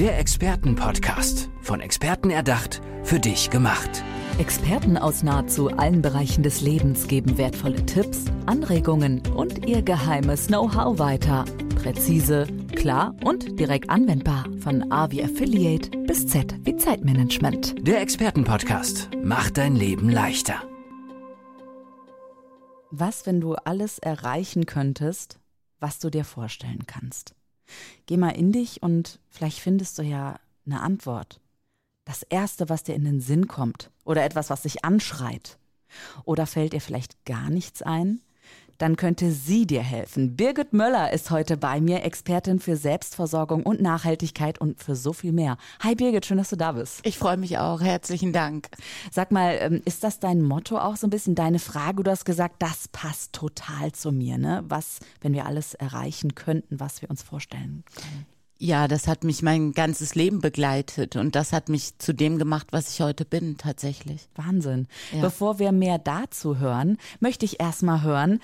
Der Expertenpodcast. Von Experten erdacht, für dich gemacht. Experten aus nahezu allen Bereichen des Lebens geben wertvolle Tipps, Anregungen und ihr geheimes Know-how weiter. Präzise, klar und direkt anwendbar. Von A wie Affiliate bis Z wie Zeitmanagement. Der Expertenpodcast macht dein Leben leichter. Was, wenn du alles erreichen könntest, was du dir vorstellen kannst? Geh mal in dich und vielleicht findest du ja eine Antwort. Das Erste, was dir in den Sinn kommt oder etwas, was dich anschreit. Oder fällt dir vielleicht gar nichts ein? Dann könnte sie dir helfen. Birgit Möller ist heute bei mir, Expertin für Selbstversorgung und Nachhaltigkeit und für so viel mehr. Hi Birgit, schön, dass du da bist. Ich freue mich auch. Herzlichen Dank. Sag mal, ähm, ist das dein Motto auch so ein bisschen deine Frage? Du hast gesagt, das passt total zu mir, ne? Was, wenn wir alles erreichen könnten, was wir uns vorstellen können? Ja, das hat mich mein ganzes Leben begleitet und das hat mich zu dem gemacht, was ich heute bin, tatsächlich. Wahnsinn. Ja. Bevor wir mehr dazu hören, möchte ich erstmal hören,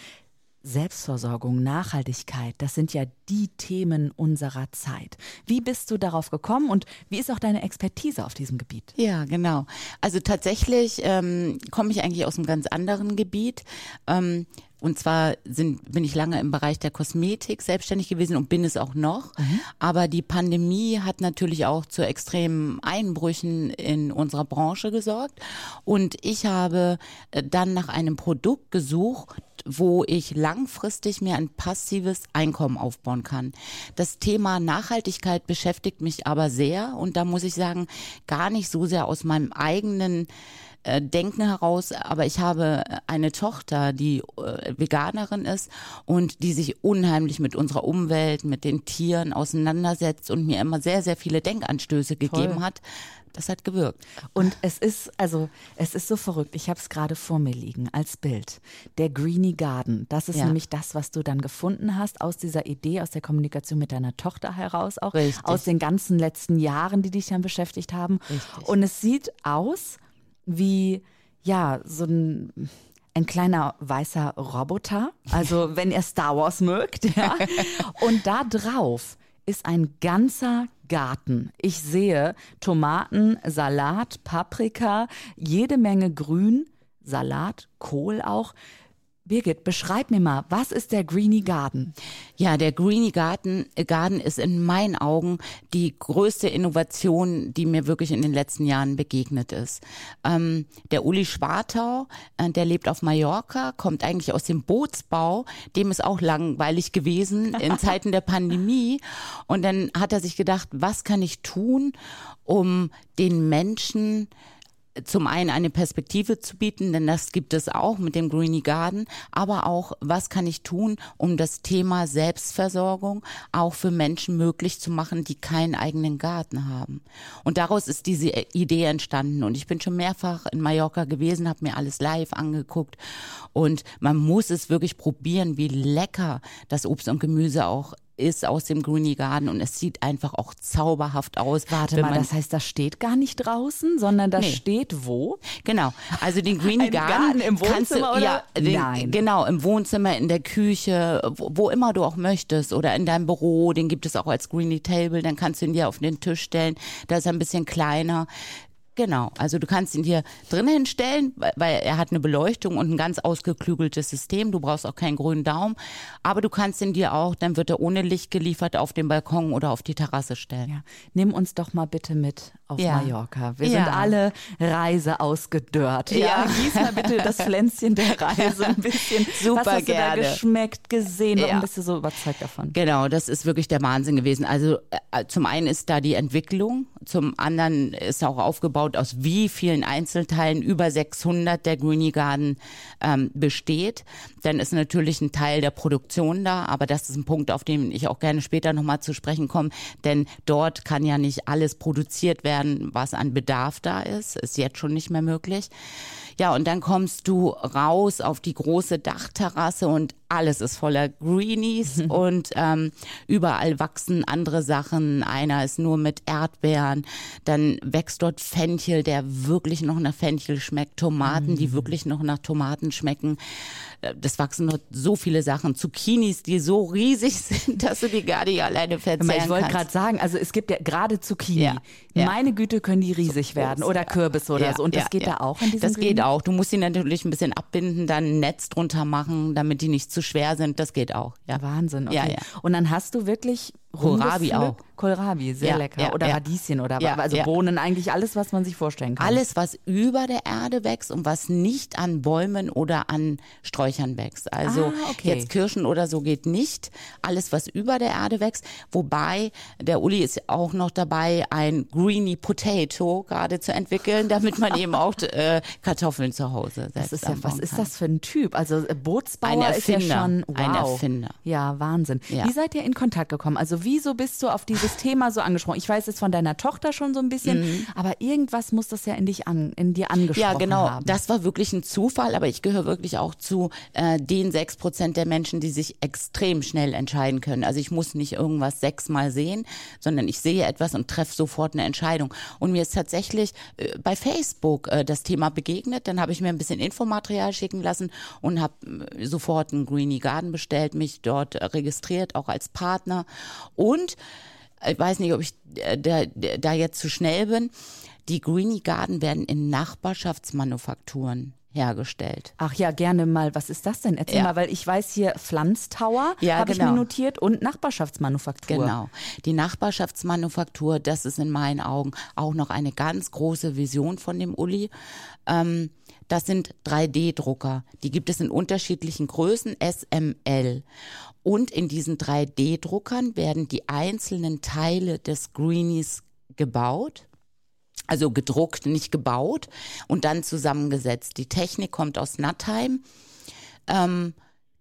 Selbstversorgung, Nachhaltigkeit, das sind ja die Themen unserer Zeit. Wie bist du darauf gekommen und wie ist auch deine Expertise auf diesem Gebiet? Ja, genau. Also tatsächlich ähm, komme ich eigentlich aus einem ganz anderen Gebiet. Ähm, und zwar sind, bin ich lange im Bereich der Kosmetik selbstständig gewesen und bin es auch noch. Mhm. Aber die Pandemie hat natürlich auch zu extremen Einbrüchen in unserer Branche gesorgt. Und ich habe äh, dann nach einem Produkt gesucht, wo ich langfristig mir ein passives Einkommen aufbauen kann. Das Thema Nachhaltigkeit beschäftigt mich aber sehr und da muss ich sagen, gar nicht so sehr aus meinem eigenen äh, Denken heraus, aber ich habe eine Tochter, die äh, Veganerin ist und die sich unheimlich mit unserer Umwelt, mit den Tieren auseinandersetzt und mir immer sehr, sehr viele Denkanstöße gegeben Toll. hat. Das hat gewirkt. Und es ist, also, es ist so verrückt. Ich habe es gerade vor mir liegen als Bild. Der Greeny Garden. Das ist ja. nämlich das, was du dann gefunden hast aus dieser Idee, aus der Kommunikation mit deiner Tochter heraus auch. Richtig. Aus den ganzen letzten Jahren, die dich dann beschäftigt haben. Richtig. Und es sieht aus wie, ja, so ein, ein kleiner weißer Roboter. Also, wenn ihr Star Wars mögt, ja. Und da drauf ist ein ganzer Garten. Ich sehe Tomaten, Salat, Paprika, jede Menge Grün, Salat, Kohl auch. Birgit, beschreib mir mal, was ist der Greeny Garden? Ja, der Greeny Garden, äh, Garden ist in meinen Augen die größte Innovation, die mir wirklich in den letzten Jahren begegnet ist. Ähm, der Uli Schwartau, äh, der lebt auf Mallorca, kommt eigentlich aus dem Bootsbau. Dem ist auch langweilig gewesen in Zeiten der Pandemie. Und dann hat er sich gedacht, was kann ich tun, um den Menschen zum einen eine Perspektive zu bieten, denn das gibt es auch mit dem Greeny Garden, aber auch, was kann ich tun, um das Thema Selbstversorgung auch für Menschen möglich zu machen, die keinen eigenen Garten haben. Und daraus ist diese Idee entstanden. Und ich bin schon mehrfach in Mallorca gewesen, habe mir alles live angeguckt. Und man muss es wirklich probieren, wie lecker das Obst und Gemüse auch ist aus dem Greeny Garden und es sieht einfach auch zauberhaft aus. Warte mal, das heißt, das steht gar nicht draußen, sondern das nee. steht wo? Genau. Also den Greeny Garden, Garden, im Wohnzimmer du, oder? Ja, den, Nein. Genau, im Wohnzimmer, in der Küche, wo, wo, immer du auch möchtest oder in deinem Büro, den gibt es auch als Greeny Table, dann kannst du ihn dir auf den Tisch stellen. Da ist er ein bisschen kleiner. Genau, also du kannst ihn hier drinnen hinstellen, weil er hat eine Beleuchtung und ein ganz ausgeklügeltes System. Du brauchst auch keinen grünen Daumen, aber du kannst ihn dir auch, dann wird er ohne Licht geliefert auf den Balkon oder auf die Terrasse stellen. Ja. Nimm uns doch mal bitte mit auf ja. Mallorca. Wir ja. sind alle Reise ausgedörrt. Ja, ja. gieß mal bitte das Pflänzchen der Reise ein bisschen. Super Was hast gerne. du da geschmeckt, gesehen? Warum bist du so überzeugt davon? Genau, das ist wirklich der Wahnsinn gewesen. Also äh, zum einen ist da die Entwicklung, zum anderen ist auch aufgebaut aus wie vielen Einzelteilen über 600 der Greeny Garden ähm, besteht. Dann ist natürlich ein Teil der Produktion da, aber das ist ein Punkt, auf den ich auch gerne später nochmal zu sprechen komme, denn dort kann ja nicht alles produziert werden, was an Bedarf da ist, ist jetzt schon nicht mehr möglich. Ja, und dann kommst du raus auf die große Dachterrasse und alles ist voller Greenies und ähm, überall wachsen andere Sachen. Einer ist nur mit Erdbeeren. Dann wächst dort Fenchel, der wirklich noch nach Fenchel schmeckt. Tomaten, mm. die wirklich noch nach Tomaten schmecken. Äh, das wachsen dort so viele Sachen. Zucchinis, die so riesig sind, dass du die gar nicht alleine verzehren Ich wollte gerade sagen, also es gibt ja gerade Zucchini. Ja, ja. Meine Güte, können die riesig so werden. Oder Kürbis oder ja, so. Und das geht da auch Das Green? geht auch. Du musst sie natürlich ein bisschen abbinden, dann ein Netz drunter machen, damit die nicht zu schwer sind. Das geht auch. Ja. Wahnsinn. Okay. Ja, ja. Und dann hast du wirklich Kohlrabi auch. Kohlrabi, sehr ja, lecker. Ja, oder ja. Radieschen oder ja, also Bohnen, eigentlich alles, was man sich vorstellen kann. Alles, was über der Erde wächst und was nicht an Bäumen oder an Sträuchern wächst. Also ah, okay. jetzt Kirschen oder so geht nicht. Alles, was über der Erde wächst. Wobei der Uli ist auch noch dabei, ein Greeny Potato gerade zu entwickeln, damit man eben auch äh, Kartoffeln zu Hause selbst ist ja, Was ist das für ein Typ? Also äh, Bootsbauer ist ja schon wow. ein Erfinder. Ja, Wahnsinn. Wie seid ihr in Kontakt gekommen? Also wieso bist du auf dieses Thema so angesprochen? Ich weiß es von deiner Tochter schon so ein bisschen, mhm. aber irgendwas muss das ja in dich an, in dir angesprochen haben. Ja, genau. Haben. Das war wirklich ein Zufall, aber ich gehöre wirklich auch zu äh, den sechs Prozent der Menschen, die sich extrem schnell entscheiden können. Also ich muss nicht irgendwas sechsmal sehen, sondern ich sehe etwas und treffe sofort eine Entscheidung. Und mir ist tatsächlich äh, bei Facebook äh, das Thema begegnet. Dann habe ich mir ein bisschen Infomaterial schicken lassen und habe äh, sofort einen Greenie Garden bestellt, mich dort äh, registriert, auch als Partner und ich weiß nicht, ob ich äh, da, da jetzt zu schnell bin. Die Greenie Garden werden in Nachbarschaftsmanufakturen hergestellt. Ach ja, gerne mal. Was ist das denn? Erzähl ja. mal, weil ich weiß hier Pflanztower ja, habe genau. ich mir notiert und Nachbarschaftsmanufaktur. Genau. Die Nachbarschaftsmanufaktur, das ist in meinen Augen auch noch eine ganz große Vision von dem Uli. Ähm, das sind 3D-Drucker. Die gibt es in unterschiedlichen Größen, SML. Und in diesen 3D-Druckern werden die einzelnen Teile des Greenies gebaut. Also gedruckt, nicht gebaut und dann zusammengesetzt. Die Technik kommt aus Nattheim. Ähm,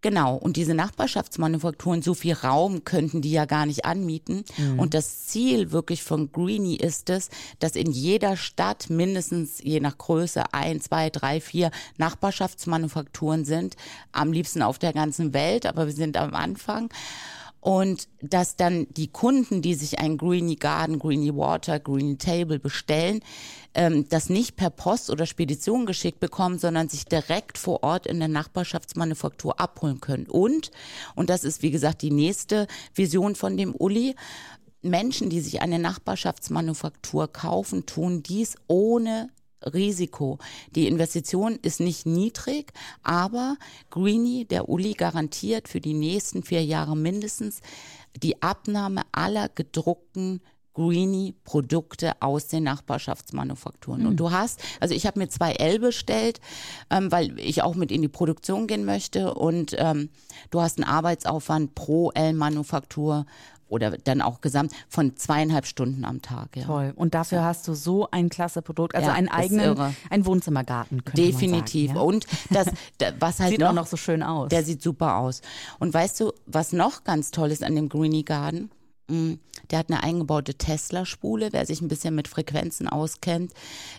Genau, und diese Nachbarschaftsmanufakturen, so viel Raum könnten die ja gar nicht anmieten. Mhm. Und das Ziel wirklich von Greenie ist es, dass in jeder Stadt mindestens je nach Größe ein, zwei, drei, vier Nachbarschaftsmanufakturen sind. Am liebsten auf der ganzen Welt, aber wir sind am Anfang und dass dann die Kunden, die sich ein Greeny Garden, Greeny Water, Greeny Table bestellen, ähm, das nicht per Post oder Spedition geschickt bekommen, sondern sich direkt vor Ort in der Nachbarschaftsmanufaktur abholen können. Und, und das ist wie gesagt die nächste Vision von dem Uli, Menschen, die sich eine Nachbarschaftsmanufaktur kaufen, tun dies ohne Risiko. Die Investition ist nicht niedrig, aber Greenie, der Uli, garantiert für die nächsten vier Jahre mindestens die Abnahme aller gedruckten Greenie-Produkte aus den Nachbarschaftsmanufakturen. Mhm. Und du hast, also ich habe mir zwei L bestellt, ähm, weil ich auch mit in die Produktion gehen möchte. Und ähm, du hast einen Arbeitsaufwand pro L-Manufaktur oder dann auch gesamt von zweieinhalb Stunden am Tag. Ja. Toll. Und dafür ja. hast du so ein klasse Produkt, also ja, einen eigenen, ein Wohnzimmergarten. Definitiv. Sagen? Und das, was halt sieht noch, auch noch so schön aus. Der sieht super aus. Und weißt du, was noch ganz toll ist an dem Greenie Garden? Mm, der hat eine eingebaute Tesla-Spule. Wer sich ein bisschen mit Frequenzen auskennt,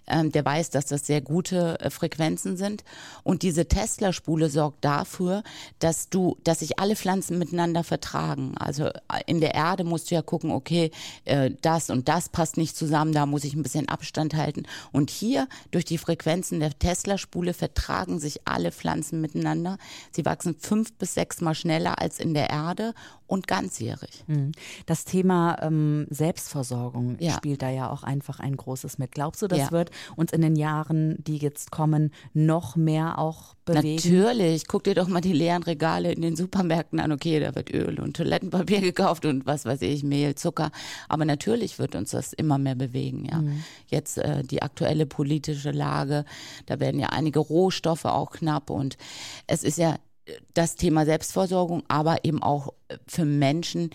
ähm, der weiß, dass das sehr gute äh, Frequenzen sind. Und diese Tesla-Spule sorgt dafür, dass du, dass sich alle Pflanzen miteinander vertragen. Also äh, in der Erde musst du ja gucken, okay, äh, das und das passt nicht zusammen, da muss ich ein bisschen Abstand halten. Und hier durch die Frequenzen der Tesla-Spule vertragen sich alle Pflanzen miteinander. Sie wachsen fünf bis sechs Mal schneller als in der Erde und ganzjährig. Mhm. Das Thema ähm, Selbstversorgung ja. spielt da ja auch einfach ein großes mit. Glaubst du, das ja. wird uns in den Jahren, die jetzt kommen, noch mehr auch bewegen? Natürlich. Guck dir doch mal die leeren Regale in den Supermärkten an. Okay, da wird Öl und Toilettenpapier gekauft und was weiß ich, Mehl, Zucker. Aber natürlich wird uns das immer mehr bewegen. Ja. Mhm. Jetzt äh, die aktuelle politische Lage, da werden ja einige Rohstoffe auch knapp und es ist ja das Thema Selbstversorgung, aber eben auch für Menschen,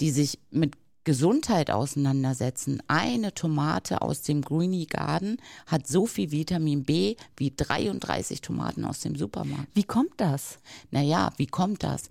die sich mit Gesundheit auseinandersetzen. Eine Tomate aus dem Greeny Garden hat so viel Vitamin B wie 33 Tomaten aus dem Supermarkt. Wie kommt das? Naja, wie kommt das?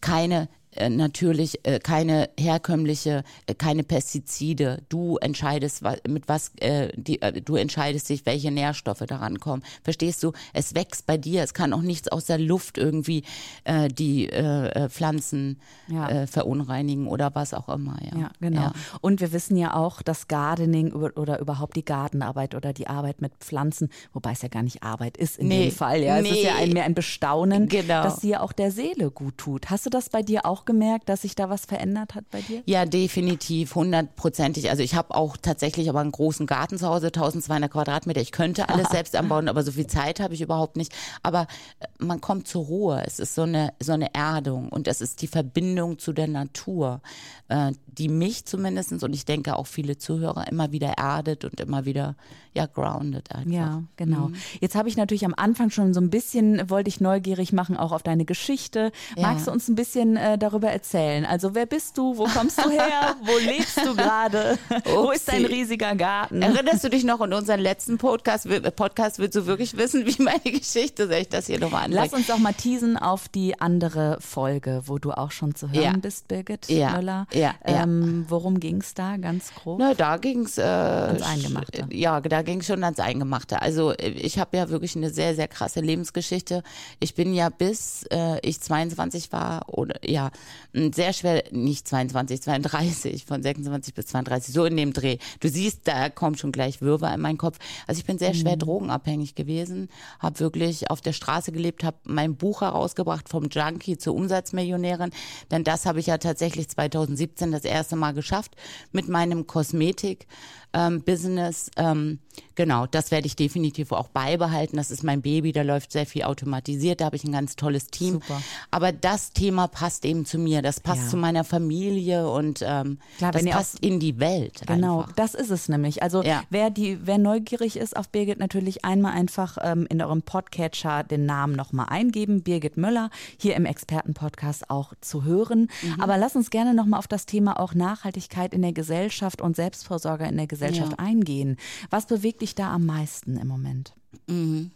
Keine äh, natürlich äh, keine herkömmliche, äh, keine Pestizide. Du entscheidest, mit was, äh, die, äh, du entscheidest dich, welche Nährstoffe daran kommen. Verstehst du? Es wächst bei dir. Es kann auch nichts aus der Luft irgendwie äh, die äh, äh Pflanzen ja. äh, verunreinigen oder was auch immer. Ja, ja genau. Ja. Und wir wissen ja auch, dass Gardening oder überhaupt die Gartenarbeit oder die Arbeit mit Pflanzen, wobei es ja gar nicht Arbeit ist in nee, dem Fall. Ja, nee. es ist ja ein, mehr ein Bestaunen, genau. dass sie ja auch der Seele gut tut. Hast du das bei dir auch gemerkt, dass sich da was verändert hat bei dir? Ja, definitiv, hundertprozentig. Also ich habe auch tatsächlich aber einen großen Garten zu Hause, 1200 Quadratmeter. Ich könnte alles selbst anbauen, aber so viel Zeit habe ich überhaupt nicht. Aber äh, man kommt zur Ruhe. Es ist so eine, so eine Erdung und es ist die Verbindung zu der Natur, äh, die mich zumindestens und ich denke auch viele Zuhörer immer wieder erdet und immer wieder ja grounded einfach. Ja, genau. Mhm. Jetzt habe ich natürlich am Anfang schon so ein bisschen, wollte ich neugierig machen, auch auf deine Geschichte. Ja. Magst du uns ein bisschen äh, darüber erzählen? Also wer bist du? Wo kommst du her? Wo lebst du gerade? Wo ist dein riesiger Garten? Erinnerst du dich noch an unseren letzten Podcast? Podcast willst du wirklich wissen, wie meine Geschichte, soll ich das hier nochmal anfangen? Lass uns doch mal teasen auf die andere Folge, wo du auch schon zu hören ja. bist, Birgit ja. Müller. Ja. Ähm, worum ging es da ganz grob? Na, da ging es äh, ans Eingemachte. Ja, da ging es schon ans Eingemachte. Also ich habe ja wirklich eine sehr, sehr krasse Lebensgeschichte. Ich bin ja bis äh, ich 22 war oder ja sehr schwer, nicht 22, 32, von 26 bis 32, so in dem Dreh. Du siehst, da kommt schon gleich Wirrwarr in meinen Kopf. Also ich bin sehr schwer mhm. drogenabhängig gewesen, habe wirklich auf der Straße gelebt, habe mein Buch herausgebracht vom Junkie zur Umsatzmillionärin, denn das habe ich ja tatsächlich 2017 das erste Mal geschafft mit meinem Kosmetik ähm, Business. Ähm, genau, das werde ich definitiv auch beibehalten. Das ist mein Baby, da läuft sehr viel automatisiert, da habe ich ein ganz tolles Team. Super. Aber das Thema passt eben zu mir, das passt ja. zu meiner Familie und ähm, Klar, das passt in die Welt. Genau, einfach. das ist es nämlich. Also ja. wer die, wer neugierig ist auf Birgit, natürlich einmal einfach ähm, in eurem Podcatcher den Namen nochmal eingeben, Birgit Möller, hier im Expertenpodcast auch zu hören. Mhm. Aber lass uns gerne nochmal auf das Thema auch Nachhaltigkeit in der Gesellschaft und Selbstversorger in der Gesellschaft Gesellschaft ja. eingehen. Was bewegt dich da am meisten im Moment? Mhm.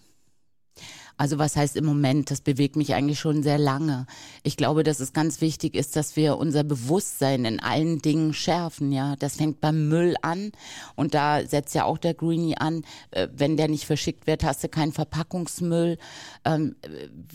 Also was heißt im Moment? Das bewegt mich eigentlich schon sehr lange. Ich glaube, dass es ganz wichtig ist, dass wir unser Bewusstsein in allen Dingen schärfen. Ja, das fängt beim Müll an und da setzt ja auch der Greenie an. Äh, wenn der nicht verschickt wird, hast du keinen Verpackungsmüll. Ähm,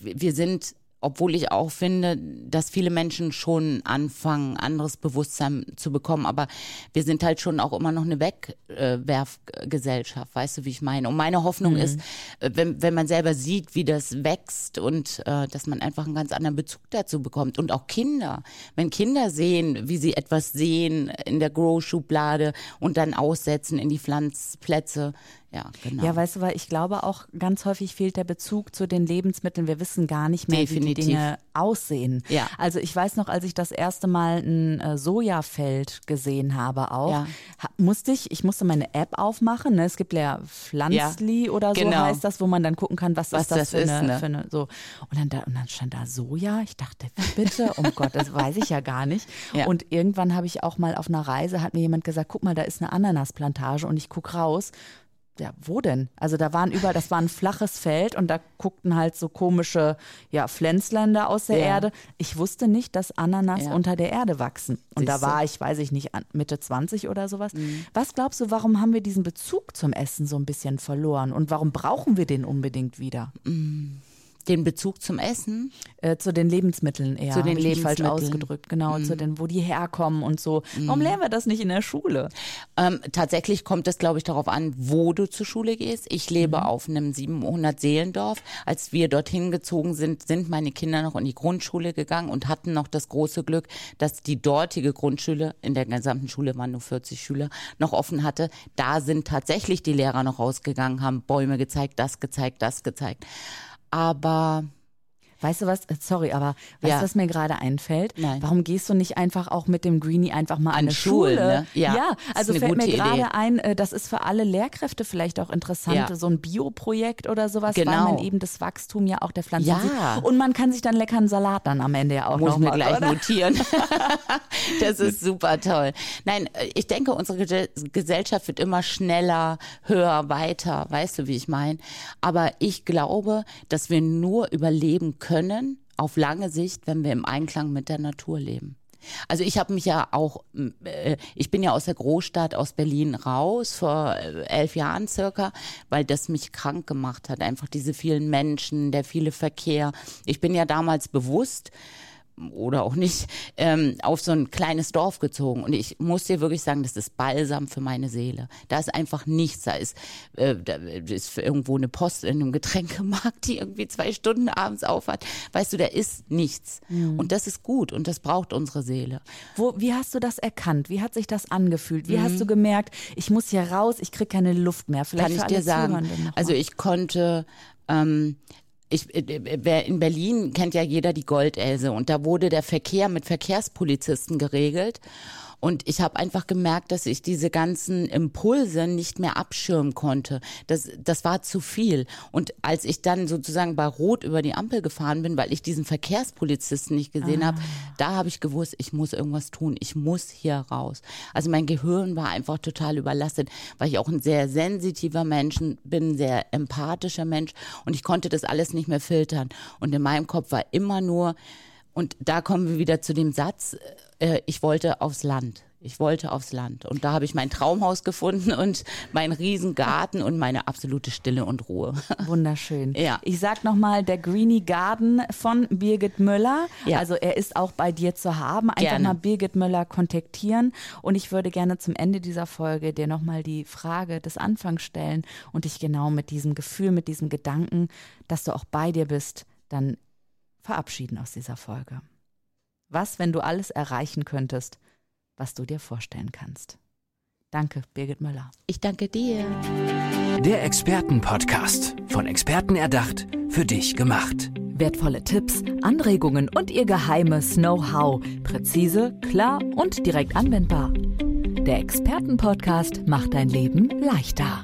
wir sind obwohl ich auch finde, dass viele Menschen schon anfangen, anderes Bewusstsein zu bekommen. Aber wir sind halt schon auch immer noch eine Wegwerfgesellschaft, weißt du, wie ich meine? Und meine Hoffnung mhm. ist, äh, wenn, wenn man selber sieht, wie das wächst und äh, dass man einfach einen ganz anderen Bezug dazu bekommt. Und auch Kinder, wenn Kinder sehen, wie sie etwas sehen in der Grow-Schublade und dann aussetzen in die Pflanzplätze, ja, genau. Ja, weißt du, weil ich glaube auch ganz häufig fehlt der Bezug zu den Lebensmitteln. Wir wissen gar nicht mehr, Definitiv. wie die Dinge aussehen. Ja. Also ich weiß noch, als ich das erste Mal ein äh, Sojafeld gesehen habe auch, ja. musste ich, ich musste meine App aufmachen. Ne? Es gibt ja Pflanzli ja, oder so genau. heißt das, wo man dann gucken kann, was, was ist das, das für, ist, eine, ne? für eine, so. Und dann, da, und dann stand da Soja. Ich dachte, bitte, um Gott, das weiß ich ja gar nicht. Ja. Und irgendwann habe ich auch mal auf einer Reise, hat mir jemand gesagt, guck mal, da ist eine Ananasplantage und ich gucke raus ja, wo denn? Also da waren überall, das war ein flaches Feld und da guckten halt so komische, ja, Pflänzländer aus der ja. Erde. Ich wusste nicht, dass Ananas ja. unter der Erde wachsen. Und Siehst da war ich, weiß ich nicht, Mitte 20 oder sowas. Mhm. Was glaubst du, warum haben wir diesen Bezug zum Essen so ein bisschen verloren? Und warum brauchen wir den unbedingt wieder? Mhm. Den Bezug zum Essen? Äh, zu den Lebensmitteln eher. Zu den Lebensmitteln. falsch ausgedrückt, genau, mm. zu den, wo die herkommen und so. Mm. Warum lernen wir das nicht in der Schule? Ähm, tatsächlich kommt es, glaube ich, darauf an, wo du zur Schule gehst. Ich lebe mm. auf einem 700 Seelendorf. Als wir dorthin gezogen sind, sind meine Kinder noch in die Grundschule gegangen und hatten noch das große Glück, dass die dortige Grundschule, in der gesamten Schule waren nur 40 Schüler, noch offen hatte. Da sind tatsächlich die Lehrer noch rausgegangen, haben Bäume gezeigt, das gezeigt, das gezeigt aber Weißt du was? Äh, sorry, aber weißt du, was mir gerade einfällt? Nein. Warum gehst du nicht einfach auch mit dem Greenie einfach mal an, eine Schule? Schule? Ne? Ja, ja also fällt mir gerade ein, äh, das ist für alle Lehrkräfte vielleicht auch interessant, ja. so ein Bioprojekt oder sowas, genau. weil man eben das Wachstum ja auch der Pflanze ja. sieht. Und man kann sich dann leckeren Salat dann am Ende ja auch Muss noch mal, gleich oder? notieren. das ist super toll. Nein, äh, ich denke, unsere Gesellschaft wird immer schneller, höher, weiter. Weißt du, wie ich meine? Aber ich glaube, dass wir nur überleben können können auf lange Sicht, wenn wir im Einklang mit der Natur leben. Also ich habe mich ja auch, äh, ich bin ja aus der Großstadt, aus Berlin raus, vor äh, elf Jahren circa, weil das mich krank gemacht hat. Einfach diese vielen Menschen, der viele Verkehr. Ich bin ja damals bewusst oder auch nicht, ähm, auf so ein kleines Dorf gezogen. Und ich muss dir wirklich sagen, das ist Balsam für meine Seele. Da ist einfach nichts. Da ist, äh, da ist irgendwo eine Post in einem Getränkemarkt, die irgendwie zwei Stunden abends aufhat. Weißt du, da ist nichts. Mhm. Und das ist gut und das braucht unsere Seele. Wo, wie hast du das erkannt? Wie hat sich das angefühlt? Wie mhm. hast du gemerkt, ich muss hier raus, ich kriege keine Luft mehr? Vielleicht Kann ich dir sagen. Also ich konnte ähm, ich, äh, äh, wer in Berlin kennt ja jeder die Goldelse und da wurde der Verkehr mit Verkehrspolizisten geregelt. Und ich habe einfach gemerkt, dass ich diese ganzen Impulse nicht mehr abschirmen konnte. Das, das war zu viel. Und als ich dann sozusagen bei Rot über die Ampel gefahren bin, weil ich diesen Verkehrspolizisten nicht gesehen ah. habe, da habe ich gewusst, ich muss irgendwas tun. Ich muss hier raus. Also mein Gehirn war einfach total überlastet, weil ich auch ein sehr sensitiver Mensch bin, ein sehr empathischer Mensch. Und ich konnte das alles nicht mehr filtern. Und in meinem Kopf war immer nur, und da kommen wir wieder zu dem Satz, äh, ich wollte aufs Land. Ich wollte aufs Land. Und da habe ich mein Traumhaus gefunden und meinen Riesengarten und meine absolute Stille und Ruhe. Wunderschön. Ja. Ich sag nochmal, der Greenie Garden von Birgit Müller. Ja. Also er ist auch bei dir zu haben. Einfach gerne. mal Birgit Müller kontaktieren. Und ich würde gerne zum Ende dieser Folge dir nochmal die Frage des Anfangs stellen und dich genau mit diesem Gefühl, mit diesem Gedanken, dass du auch bei dir bist, dann verabschieden aus dieser Folge. Was, wenn du alles erreichen könntest, was du dir vorstellen kannst? Danke, Birgit Möller. Ich danke dir. Der Expertenpodcast. Von Experten erdacht, für dich gemacht. Wertvolle Tipps, Anregungen und ihr geheimes Know-how. Präzise, klar und direkt anwendbar. Der Expertenpodcast macht dein Leben leichter.